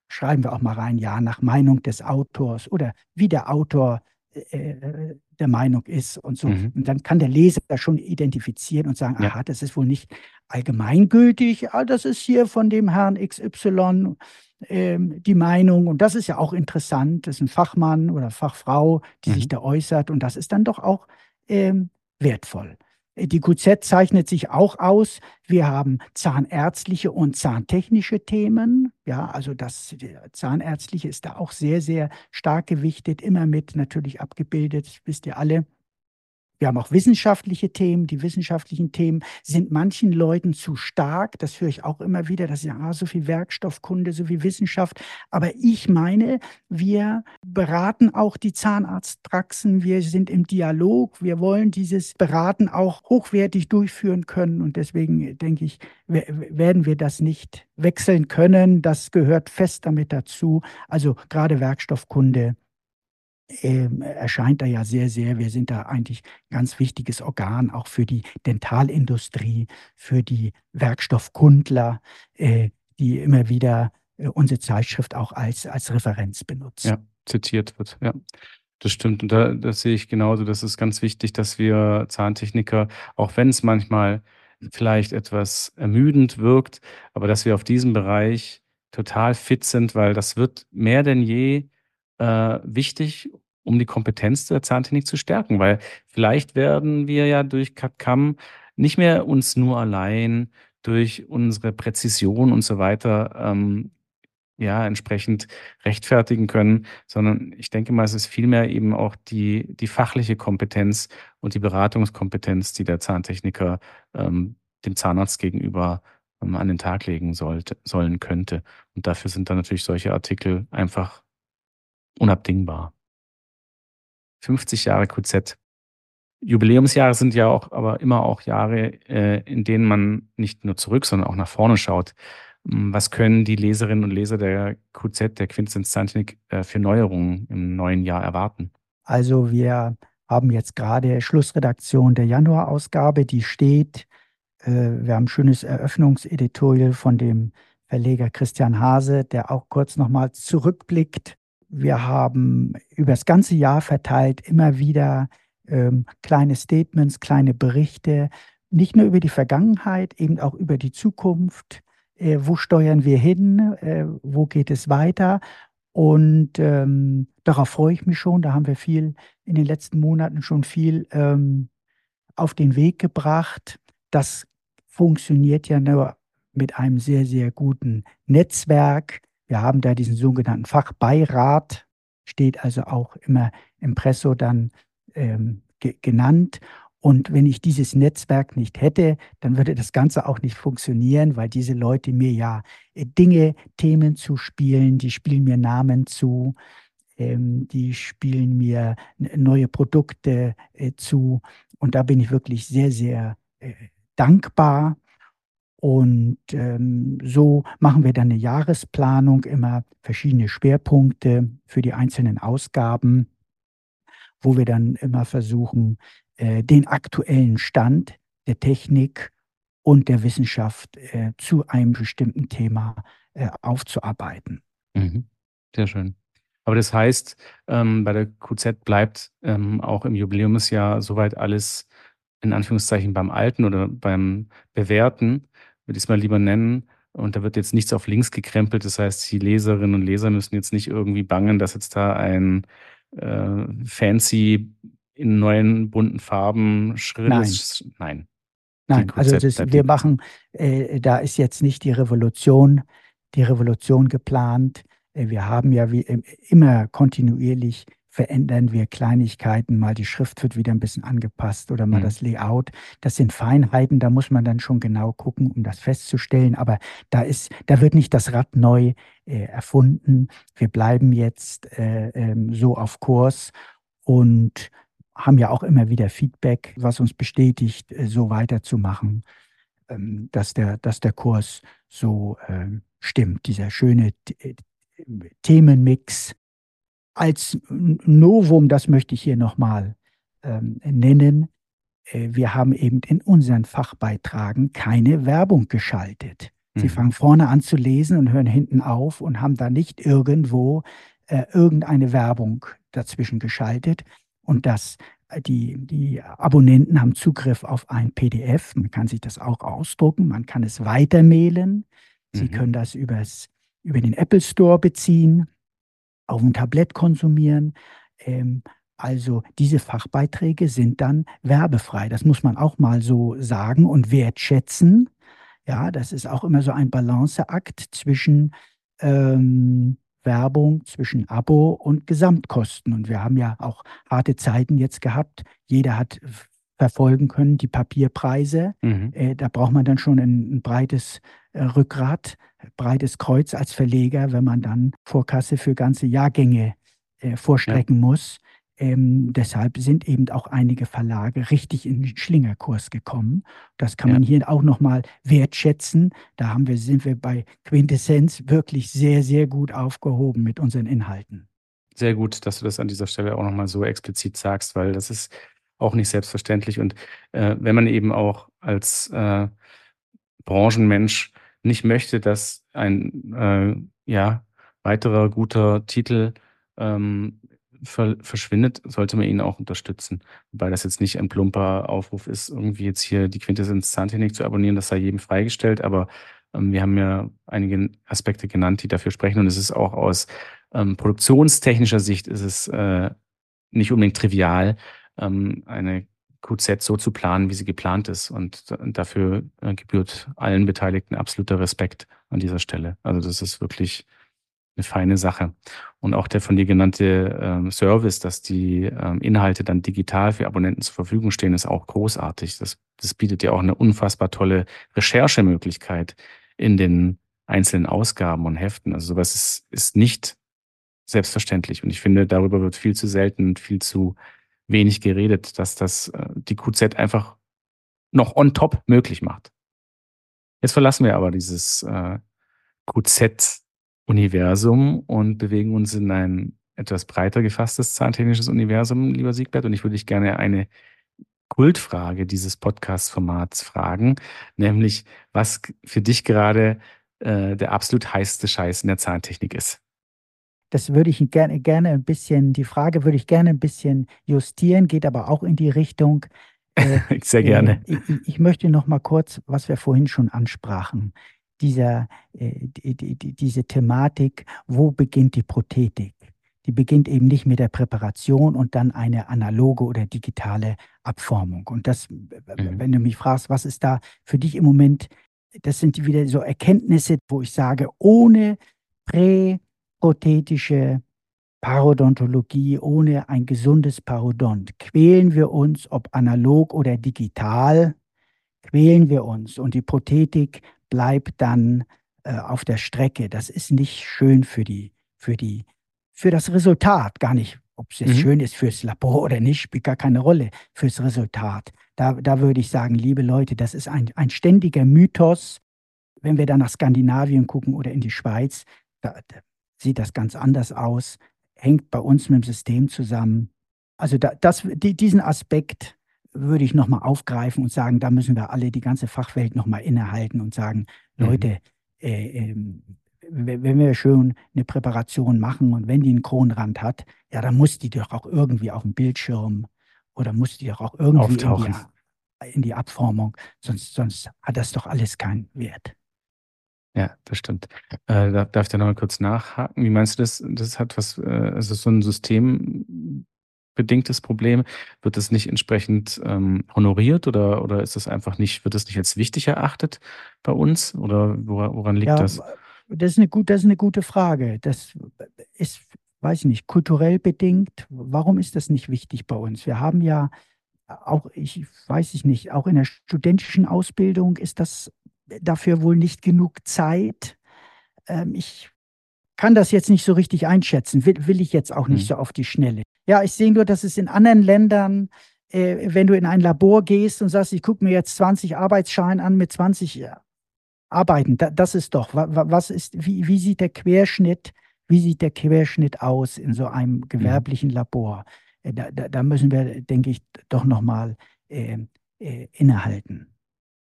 schreiben wir auch mal rein, ja, nach Meinung des Autors oder wie der Autor äh, der Meinung ist und so. Mhm. Und dann kann der Leser schon identifizieren und sagen, ja. aha, das ist wohl nicht allgemeingültig, ah, das ist hier von dem Herrn XY ähm, die Meinung. Und das ist ja auch interessant. Das ist ein Fachmann oder Fachfrau, die mhm. sich da äußert. Und das ist dann doch auch ähm, wertvoll. Die QZ zeichnet sich auch aus. Wir haben zahnärztliche und zahntechnische Themen. Ja, also das Zahnärztliche ist da auch sehr, sehr stark gewichtet, immer mit natürlich abgebildet, wisst ihr alle. Wir haben auch wissenschaftliche Themen. Die wissenschaftlichen Themen sind manchen Leuten zu stark. Das höre ich auch immer wieder, dass ja ah, so viel Werkstoffkunde, so viel Wissenschaft. Aber ich meine, wir beraten auch die Zahnarztpraxen. Wir sind im Dialog. Wir wollen dieses Beraten auch hochwertig durchführen können. Und deswegen denke ich, werden wir das nicht wechseln können. Das gehört fest damit dazu. Also gerade Werkstoffkunde äh, erscheint da ja sehr, sehr, wir sind da eigentlich ganz wichtiges Organ, auch für die Dentalindustrie, für die Werkstoffkundler, äh, die immer wieder äh, unsere Zeitschrift auch als, als Referenz benutzen. Ja, zitiert wird, ja. Das stimmt. Und da, das sehe ich genauso. Das ist ganz wichtig, dass wir Zahntechniker, auch wenn es manchmal vielleicht etwas ermüdend wirkt, aber dass wir auf diesem Bereich total fit sind, weil das wird mehr denn je äh, wichtig, um die Kompetenz der Zahntechnik zu stärken, weil vielleicht werden wir ja durch CAD-CAM nicht mehr uns nur allein durch unsere Präzision und so weiter ähm, ja, entsprechend rechtfertigen können, sondern ich denke mal, es ist vielmehr eben auch die, die fachliche Kompetenz und die Beratungskompetenz, die der Zahntechniker ähm, dem Zahnarzt gegenüber ähm, an den Tag legen sollte, sollen könnte. Und dafür sind dann natürlich solche Artikel einfach unabdingbar. 50 Jahre QZ. Jubiläumsjahre sind ja auch, aber immer auch Jahre, äh, in denen man nicht nur zurück, sondern auch nach vorne schaut. Hm, was können die Leserinnen und Leser der QZ, der Quintessence Scientific, äh, für Neuerungen im neuen Jahr erwarten? Also wir haben jetzt gerade Schlussredaktion der Januarausgabe, die steht. Äh, wir haben ein schönes Eröffnungseditorial von dem Verleger Christian Hase, der auch kurz nochmal zurückblickt wir haben über das ganze Jahr verteilt immer wieder ähm, kleine Statements, kleine Berichte nicht nur über die Vergangenheit, eben auch über die Zukunft. Äh, wo steuern wir hin? Äh, wo geht es weiter? Und ähm, darauf freue ich mich schon. Da haben wir viel in den letzten Monaten schon viel ähm, auf den Weg gebracht. Das funktioniert ja nur mit einem sehr, sehr guten Netzwerk. Wir haben da diesen sogenannten Fachbeirat, steht also auch immer im Presso dann ähm, ge genannt. Und wenn ich dieses Netzwerk nicht hätte, dann würde das Ganze auch nicht funktionieren, weil diese Leute mir ja äh, Dinge, Themen zuspielen, die spielen mir Namen zu, ähm, die spielen mir neue Produkte äh, zu. Und da bin ich wirklich sehr, sehr äh, dankbar. Und ähm, so machen wir dann eine Jahresplanung, immer verschiedene Schwerpunkte für die einzelnen Ausgaben, wo wir dann immer versuchen, äh, den aktuellen Stand der Technik und der Wissenschaft äh, zu einem bestimmten Thema äh, aufzuarbeiten. Mhm. Sehr schön. Aber das heißt, ähm, bei der QZ bleibt ähm, auch im Jubiläumsjahr soweit alles in Anführungszeichen beim Alten oder beim Bewerten, würde ich es mal lieber nennen. Und da wird jetzt nichts auf links gekrempelt. Das heißt, die Leserinnen und Leser müssen jetzt nicht irgendwie bangen, dass jetzt da ein äh, fancy in neuen bunten Farben Schritt Nein. ist. Nein. Nein, also das, wir machen, äh, da ist jetzt nicht die Revolution, die Revolution geplant. Äh, wir haben ja wie immer kontinuierlich verändern wir Kleinigkeiten, mal die Schrift wird wieder ein bisschen angepasst oder mal mhm. das Layout. Das sind Feinheiten, da muss man dann schon genau gucken, um das festzustellen. Aber da ist, da wird nicht das Rad neu äh, erfunden. Wir bleiben jetzt äh, ähm, so auf Kurs und haben ja auch immer wieder Feedback, was uns bestätigt, äh, so weiterzumachen, ähm, dass der, dass der Kurs so ähm, stimmt. Dieser schöne äh, Themenmix, als Novum, das möchte ich hier nochmal ähm, nennen, äh, wir haben eben in unseren Fachbeitragen keine Werbung geschaltet. Sie mhm. fangen vorne an zu lesen und hören hinten auf und haben da nicht irgendwo äh, irgendeine Werbung dazwischen geschaltet. Und das, äh, die, die Abonnenten haben Zugriff auf ein PDF. Man kann sich das auch ausdrucken, man kann es weitermailen. Sie mhm. können das übers, über den Apple Store beziehen auf dem Tablett konsumieren. Ähm, also diese Fachbeiträge sind dann werbefrei. Das muss man auch mal so sagen und wertschätzen. Ja, das ist auch immer so ein Balanceakt zwischen ähm, Werbung, zwischen Abo und Gesamtkosten. Und wir haben ja auch harte Zeiten jetzt gehabt. Jeder hat verfolgen können, die Papierpreise. Mhm. Äh, da braucht man dann schon ein, ein breites äh, Rückgrat, breites Kreuz als Verleger, wenn man dann Vorkasse für ganze Jahrgänge äh, vorstrecken ja. muss. Ähm, deshalb sind eben auch einige Verlage richtig in den Schlingerkurs gekommen. Das kann ja. man hier auch nochmal wertschätzen. Da haben wir, sind wir bei Quintessenz wirklich sehr, sehr gut aufgehoben mit unseren Inhalten. Sehr gut, dass du das an dieser Stelle auch nochmal so explizit sagst, weil das ist auch nicht selbstverständlich. Und äh, wenn man eben auch als äh, Branchenmensch nicht möchte, dass ein äh, ja, weiterer guter Titel ähm, ver verschwindet, sollte man ihn auch unterstützen. Wobei das jetzt nicht ein plumper Aufruf ist, irgendwie jetzt hier die Quintessenz Zahntechnik zu abonnieren, das sei jedem freigestellt, aber ähm, wir haben ja einige Aspekte genannt, die dafür sprechen und es ist auch aus ähm, produktionstechnischer Sicht ist es äh, nicht unbedingt trivial, ähm, eine QZ so zu planen, wie sie geplant ist. Und dafür äh, gebührt allen Beteiligten absoluter Respekt an dieser Stelle. Also das ist wirklich eine feine Sache. Und auch der von dir genannte ähm, Service, dass die ähm, Inhalte dann digital für Abonnenten zur Verfügung stehen, ist auch großartig. Das, das bietet ja auch eine unfassbar tolle Recherchemöglichkeit in den einzelnen Ausgaben und Heften. Also sowas ist, ist nicht selbstverständlich. Und ich finde, darüber wird viel zu selten und viel zu wenig geredet, dass das äh, die QZ einfach noch on top möglich macht. Jetzt verlassen wir aber dieses äh, QZ-Universum und bewegen uns in ein etwas breiter gefasstes zahntechnisches Universum, lieber Siegbert. Und ich würde dich gerne eine Kultfrage dieses Podcast-Formats fragen, nämlich was für dich gerade äh, der absolut heißeste Scheiß in der Zahntechnik ist. Das würde ich gerne, gerne ein bisschen, die Frage würde ich gerne ein bisschen justieren, geht aber auch in die Richtung, Äh, Sehr gerne. Äh, ich, ich, möchte noch mal kurz, was wir vorhin schon ansprachen, dieser, äh, die, die, diese Thematik, wo beginnt die Prothetik? Die beginnt eben nicht mit der Präparation und dann eine analoge oder digitale Abformung. Und das, mhm. wenn du mich fragst, was ist da für dich im Moment, das sind wieder so Erkenntnisse, wo ich sage, ohne präprothetische Parodontologie, ohne ein gesundes Parodont, quälen wir uns, ob analog oder digital, quälen wir uns und die Prothetik bleibt dann äh, auf der Strecke. Das ist nicht schön für die, für die, für das Resultat, gar nicht, ob es mhm. schön ist fürs Labor oder nicht, spielt gar keine Rolle fürs Resultat. Da, da würde ich sagen, liebe Leute, das ist ein, ein ständiger Mythos. Wenn wir dann nach Skandinavien gucken oder in die Schweiz, da sieht das ganz anders aus hängt bei uns mit dem System zusammen. Also da, das, die, diesen Aspekt würde ich nochmal aufgreifen und sagen, da müssen wir alle die ganze Fachwelt nochmal innehalten und sagen, mhm. Leute, äh, äh, wenn wir schön eine Präparation machen und wenn die einen Kronrand hat, ja, dann muss die doch auch irgendwie auf dem Bildschirm oder muss die doch auch irgendwie in die, in die, Abformung, sonst, sonst hat das doch alles keinen Wert. Ja, das stimmt. Äh, darf ich da noch mal kurz nachhaken? Wie meinst du das? Das hat was, äh, also so ein systembedingtes Problem. Wird das nicht entsprechend ähm, honoriert oder, oder ist das einfach nicht, wird das nicht als wichtig erachtet bei uns? Oder woran, woran liegt ja, das? Das ist, eine gut, das ist eine gute Frage. Das ist, weiß ich nicht, kulturell bedingt. Warum ist das nicht wichtig bei uns? Wir haben ja auch, ich weiß ich nicht, auch in der studentischen Ausbildung ist das dafür wohl nicht genug Zeit. Ähm, ich kann das jetzt nicht so richtig einschätzen, will, will ich jetzt auch nicht mhm. so auf die Schnelle. Ja, ich sehe nur, dass es in anderen Ländern, äh, wenn du in ein Labor gehst und sagst, ich gucke mir jetzt 20 Arbeitsscheine an mit 20 äh, Arbeiten, da, das ist doch, was ist, wie, wie sieht der Querschnitt, wie sieht der Querschnitt aus in so einem mhm. gewerblichen Labor? Äh, da, da, da, müssen wir, denke ich, doch nochmal äh, äh, innehalten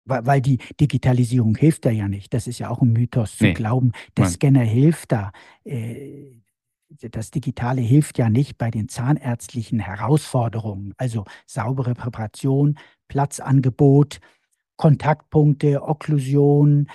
weil die Digitalisierung hilft da ja nicht. Das ist ja auch ein Mythos zu nee. glauben, der Nein. Scanner hilft da. Äh, das Digitale hilft ja nicht bei den zahnärztlichen Herausforderungen, also saubere Präparation, Platzangebot, Kontaktpunkte, Okklusion,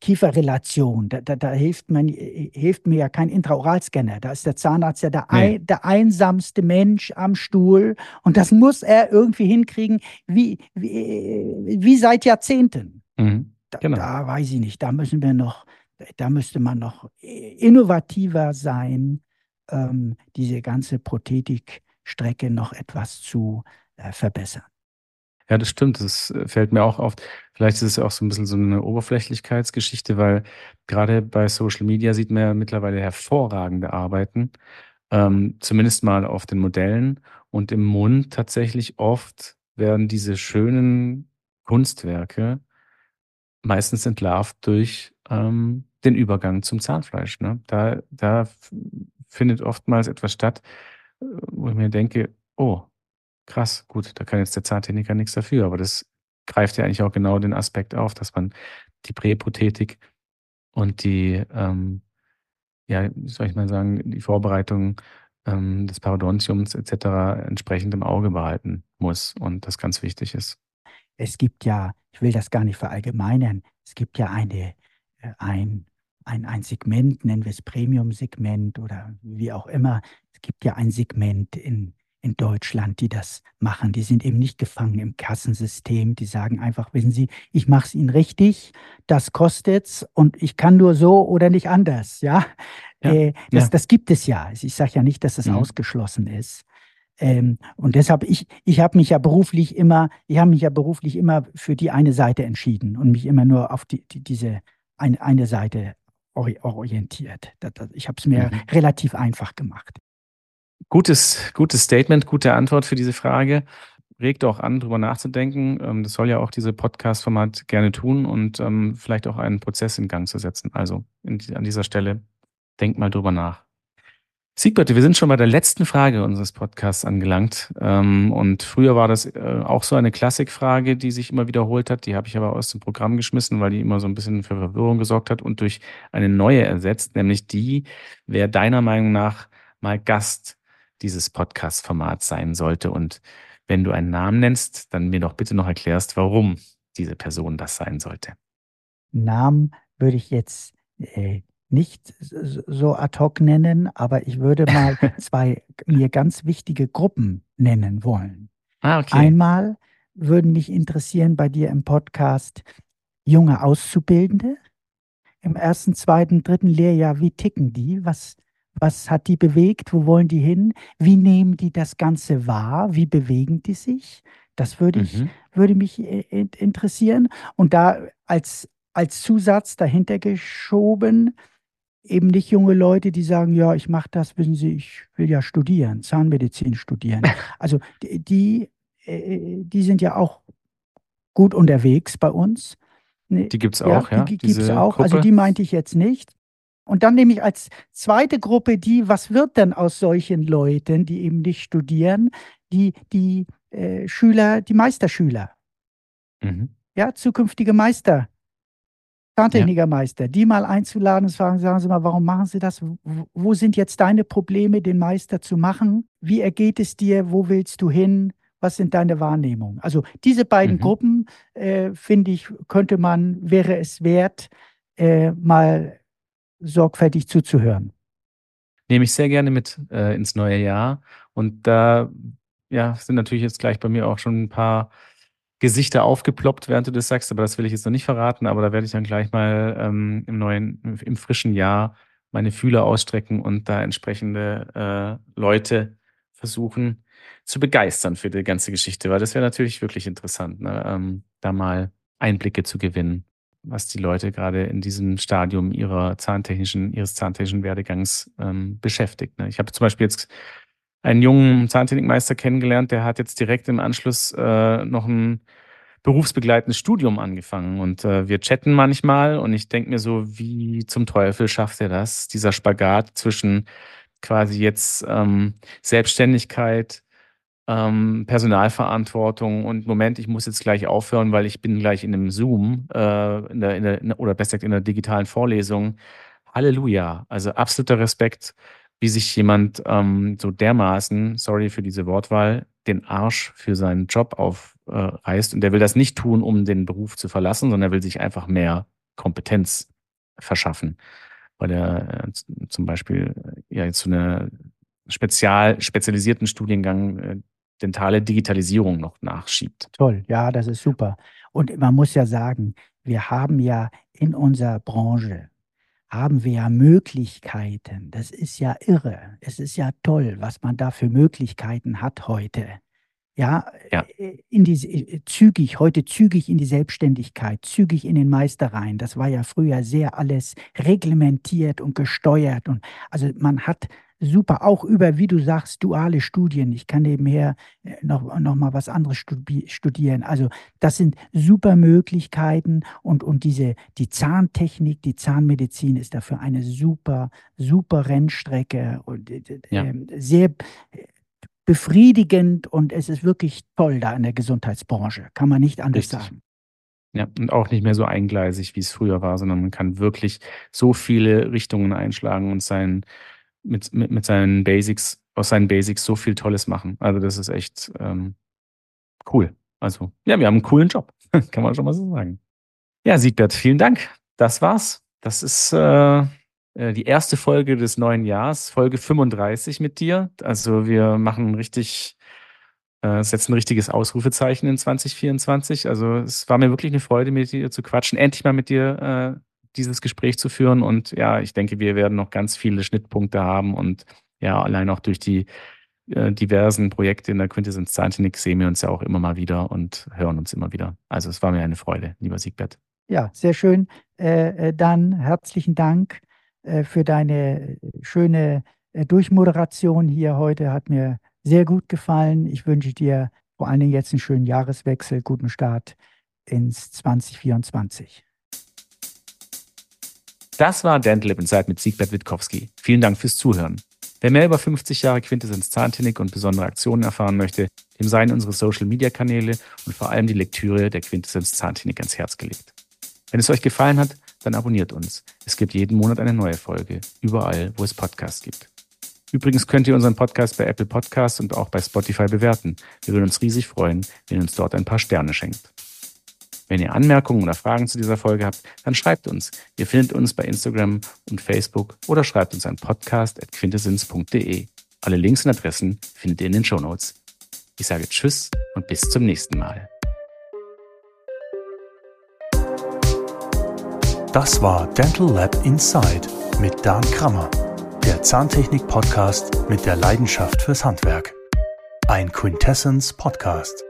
Kieferrelation. Da, da, da, hilft, man, äh, hilft mir ja kein Intraoralscanner. Da ist der Zahnarzt ja der, nee. ein, der einsamste Mensch am Stuhl und das muss er irgendwie hinkriegen, wie, wie, äh, wie seit Jahrzehnten. Mhm. Genau. Da, da weiß ich nicht. Da müssen wir noch, da müsste man noch innovativer sein, ähm, diese ganze Prothetikstrecke noch etwas zu äh, verbessern. Ja, das stimmt. Das fällt mir auch auf. Vielleicht ist es auch so ein bisschen so eine Oberflächlichkeitsgeschichte, weil gerade bei Social Media sieht man ja mittlerweile hervorragende Arbeiten, ähm, zumindest mal auf den Modellen. Und im Mund tatsächlich oft werden diese schönen Kunstwerke meistens entlarvt durch ähm, den Übergang zum Zahnfleisch. Ne? Da, da findet oftmals etwas statt, äh, wo ich mir denke, oh, Krass, gut, da kann jetzt der Zahntechniker nichts dafür, aber das greift ja eigentlich auch genau den Aspekt auf, dass man die Präprothetik und die, ähm, ja, soll ich mal sagen, die Vorbereitung ähm, des Parodontiums etc. entsprechend im Auge behalten muss und das ganz wichtig ist. Es gibt ja, ich will das gar nicht verallgemeinern, es gibt ja eine, äh, ein, ein, ein Segment, nennen wir es Premium-Segment oder wie auch immer. Es gibt ja ein Segment in in Deutschland, die das machen. Die sind eben nicht gefangen im Kassensystem. Die sagen einfach, wissen Sie, ich mache es Ihnen richtig, das kostet's und ich kann nur so oder nicht anders. Ja, ja, äh, das, ja. das, gibt es ja. Ich sage ja nicht, dass das mhm. ausgeschlossen ist. Ähm, und deshalb, ich, ich habe mich ja beruflich immer, ich habe mich ja beruflich immer für die eine Seite entschieden und mich immer nur auf die, die diese eine, eine Seite orientiert. Ich habe es mir mhm. relativ einfach gemacht. Gutes, gutes Statement, gute Antwort für diese Frage. Regt auch an, darüber nachzudenken. Ähm, das soll ja auch diese Podcast-Format gerne tun und ähm, vielleicht auch einen Prozess in Gang zu setzen. Also an dieser Stelle, denkt mal drüber nach. Siegbert, wir sind schon bei der letzten Frage unseres Podcasts angelangt. Ähm, und früher war das äh, auch so eine Klassikfrage, die sich immer wiederholt hat. Die habe ich aber aus dem Programm geschmissen, weil die immer so ein bisschen für Verwirrung gesorgt hat und durch eine neue ersetzt, nämlich die, wer deiner Meinung nach mal Gast dieses Podcast-Formats sein sollte. Und wenn du einen Namen nennst, dann mir doch bitte noch erklärst, warum diese Person das sein sollte. Namen würde ich jetzt äh, nicht so ad hoc nennen, aber ich würde mal zwei mir ganz wichtige Gruppen nennen wollen. Ah, okay. Einmal würden mich interessieren bei dir im Podcast junge Auszubildende im ersten, zweiten, dritten Lehrjahr. Wie ticken die? Was, was hat die bewegt? Wo wollen die hin? Wie nehmen die das Ganze wahr? Wie bewegen die sich? Das würde, ich, mhm. würde mich äh, interessieren. Und da als, als Zusatz dahinter geschoben, eben nicht junge Leute, die sagen, ja, ich mache das, wissen Sie, ich will ja studieren, Zahnmedizin studieren. Also die, äh, die sind ja auch gut unterwegs bei uns. Ne, die gibt es auch, ja? Die, die gibt es auch. Gruppe? Also die meinte ich jetzt nicht. Und dann nehme ich als zweite Gruppe die, was wird denn aus solchen Leuten, die eben nicht studieren, die, die äh, Schüler, die Meisterschüler. Mhm. Ja, zukünftige Meister. Zahntechnikermeister, ja. die mal einzuladen und sagen, sagen Sie mal, warum machen Sie das? Wo sind jetzt deine Probleme, den Meister zu machen? Wie ergeht es dir? Wo willst du hin? Was sind deine Wahrnehmungen? Also diese beiden mhm. Gruppen, äh, finde ich, könnte man, wäre es wert, äh, mal sorgfältig zuzuhören. Nehme ich sehr gerne mit äh, ins neue Jahr. Und da ja, sind natürlich jetzt gleich bei mir auch schon ein paar Gesichter aufgeploppt, während du das sagst, aber das will ich jetzt noch nicht verraten, aber da werde ich dann gleich mal ähm, im neuen, im frischen Jahr meine Fühler ausstrecken und da entsprechende äh, Leute versuchen zu begeistern für die ganze Geschichte, weil das wäre natürlich wirklich interessant, ne? ähm, da mal Einblicke zu gewinnen, was die Leute gerade in diesem Stadium ihrer zahntechnischen, ihres zahntechnischen Werdegangs ähm, beschäftigt. Ne? Ich habe zum Beispiel jetzt einen jungen Zahntechnikmeister kennengelernt, der hat jetzt direkt im Anschluss äh, noch ein berufsbegleitendes Studium angefangen. Und äh, wir chatten manchmal und ich denke mir so, wie zum Teufel schafft er das? Dieser Spagat zwischen quasi jetzt ähm, Selbstständigkeit, ähm, Personalverantwortung und Moment, ich muss jetzt gleich aufhören, weil ich bin gleich in einem Zoom äh, in der, in der, oder besser gesagt in der digitalen Vorlesung. Halleluja. Also absoluter Respekt wie sich jemand ähm, so dermaßen, sorry für diese Wortwahl, den Arsch für seinen Job aufreißt. Äh, und der will das nicht tun, um den Beruf zu verlassen, sondern er will sich einfach mehr Kompetenz verschaffen. Weil er äh, zum Beispiel äh, ja jetzt zu einer spezial, spezialisierten Studiengang äh, dentale Digitalisierung noch nachschiebt. Toll, ja, das ist super. Und man muss ja sagen, wir haben ja in unserer Branche haben wir ja Möglichkeiten. Das ist ja irre. Es ist ja toll, was man da für Möglichkeiten hat heute. Ja, ja. Äh, in die, äh, zügig, heute zügig in die Selbstständigkeit, zügig in den Meister rein. Das war ja früher sehr alles reglementiert und gesteuert. Und also man hat super, auch über, wie du sagst, duale Studien. Ich kann nebenher äh, noch, noch mal was anderes studieren. Also das sind super Möglichkeiten und, und diese, die Zahntechnik, die Zahnmedizin ist dafür eine super, super Rennstrecke und äh, ja. Ähm, sehr befriedigend und es ist wirklich toll da in der Gesundheitsbranche. Kann man nicht anders Richtig. sagen. Ja, und auch nicht mehr so eingleisig, wie es früher war, sondern man kann wirklich so viele Richtungen einschlagen und sein mit, mit, mit seinen Basics, aus seinen Basics so viel Tolles machen. Also das ist echt ähm, cool. Also, ja, wir haben einen coolen Job. Kann man schon mal so sagen. Ja, Siegbert, vielen Dank. Das war's. Das ist äh, äh die erste Folge des neuen Jahres, Folge 35 mit dir. Also wir machen richtig, äh, setzen ein richtiges Ausrufezeichen in 2024. Also es war mir wirklich eine Freude, mit dir zu quatschen, endlich mal mit dir äh, dieses Gespräch zu führen. Und ja, ich denke, wir werden noch ganz viele Schnittpunkte haben und ja, allein auch durch die äh, diversen Projekte in der Quintessenz Zahntechnik sehen wir uns ja auch immer mal wieder und hören uns immer wieder. Also es war mir eine Freude, lieber Siegbert. Ja, sehr schön. Äh, äh dann herzlichen Dank äh, für deine schöne äh, Durchmoderation hier heute. Hat mir sehr gut gefallen. Ich wünsche dir vor allen Dingen jetzt einen schönen Jahreswechsel, guten Start ins 2024. Das war Dental Lab Inside mit Siegbert Witkowski. Vielen Dank fürs Zuhören. Wer mehr über 50 Jahre Quintessenz Zahntechnik und besondere Aktionen erfahren möchte, dem seien unsere Social Media Kanäle und vor allem die Lektüre der Quintessenz Zahntechnik ans Herz gelegt. Wenn es euch gefallen hat, dann abonniert uns. Es gibt jeden Monat eine neue Folge, überall, wo es Podcasts gibt. Übrigens könnt ihr unseren Podcast bei Apple Podcasts und auch bei Spotify bewerten. Wir würden uns riesig freuen, wenn ihr uns dort ein paar Sterne schenkt. Wenn ihr Anmerkungen oder Fragen zu dieser Folge habt, dann schreibt uns. Ihr findet uns bei Instagram und Facebook oder schreibt uns an podcast.quintessens.de. Alle Links und Adressen findet ihr in den Show Notes. Ich sage Tschüss und bis zum nächsten Mal. Das war Dental Lab Inside mit Dan Krammer, der Zahntechnik-Podcast mit der Leidenschaft fürs Handwerk. Ein Quintessence Podcast.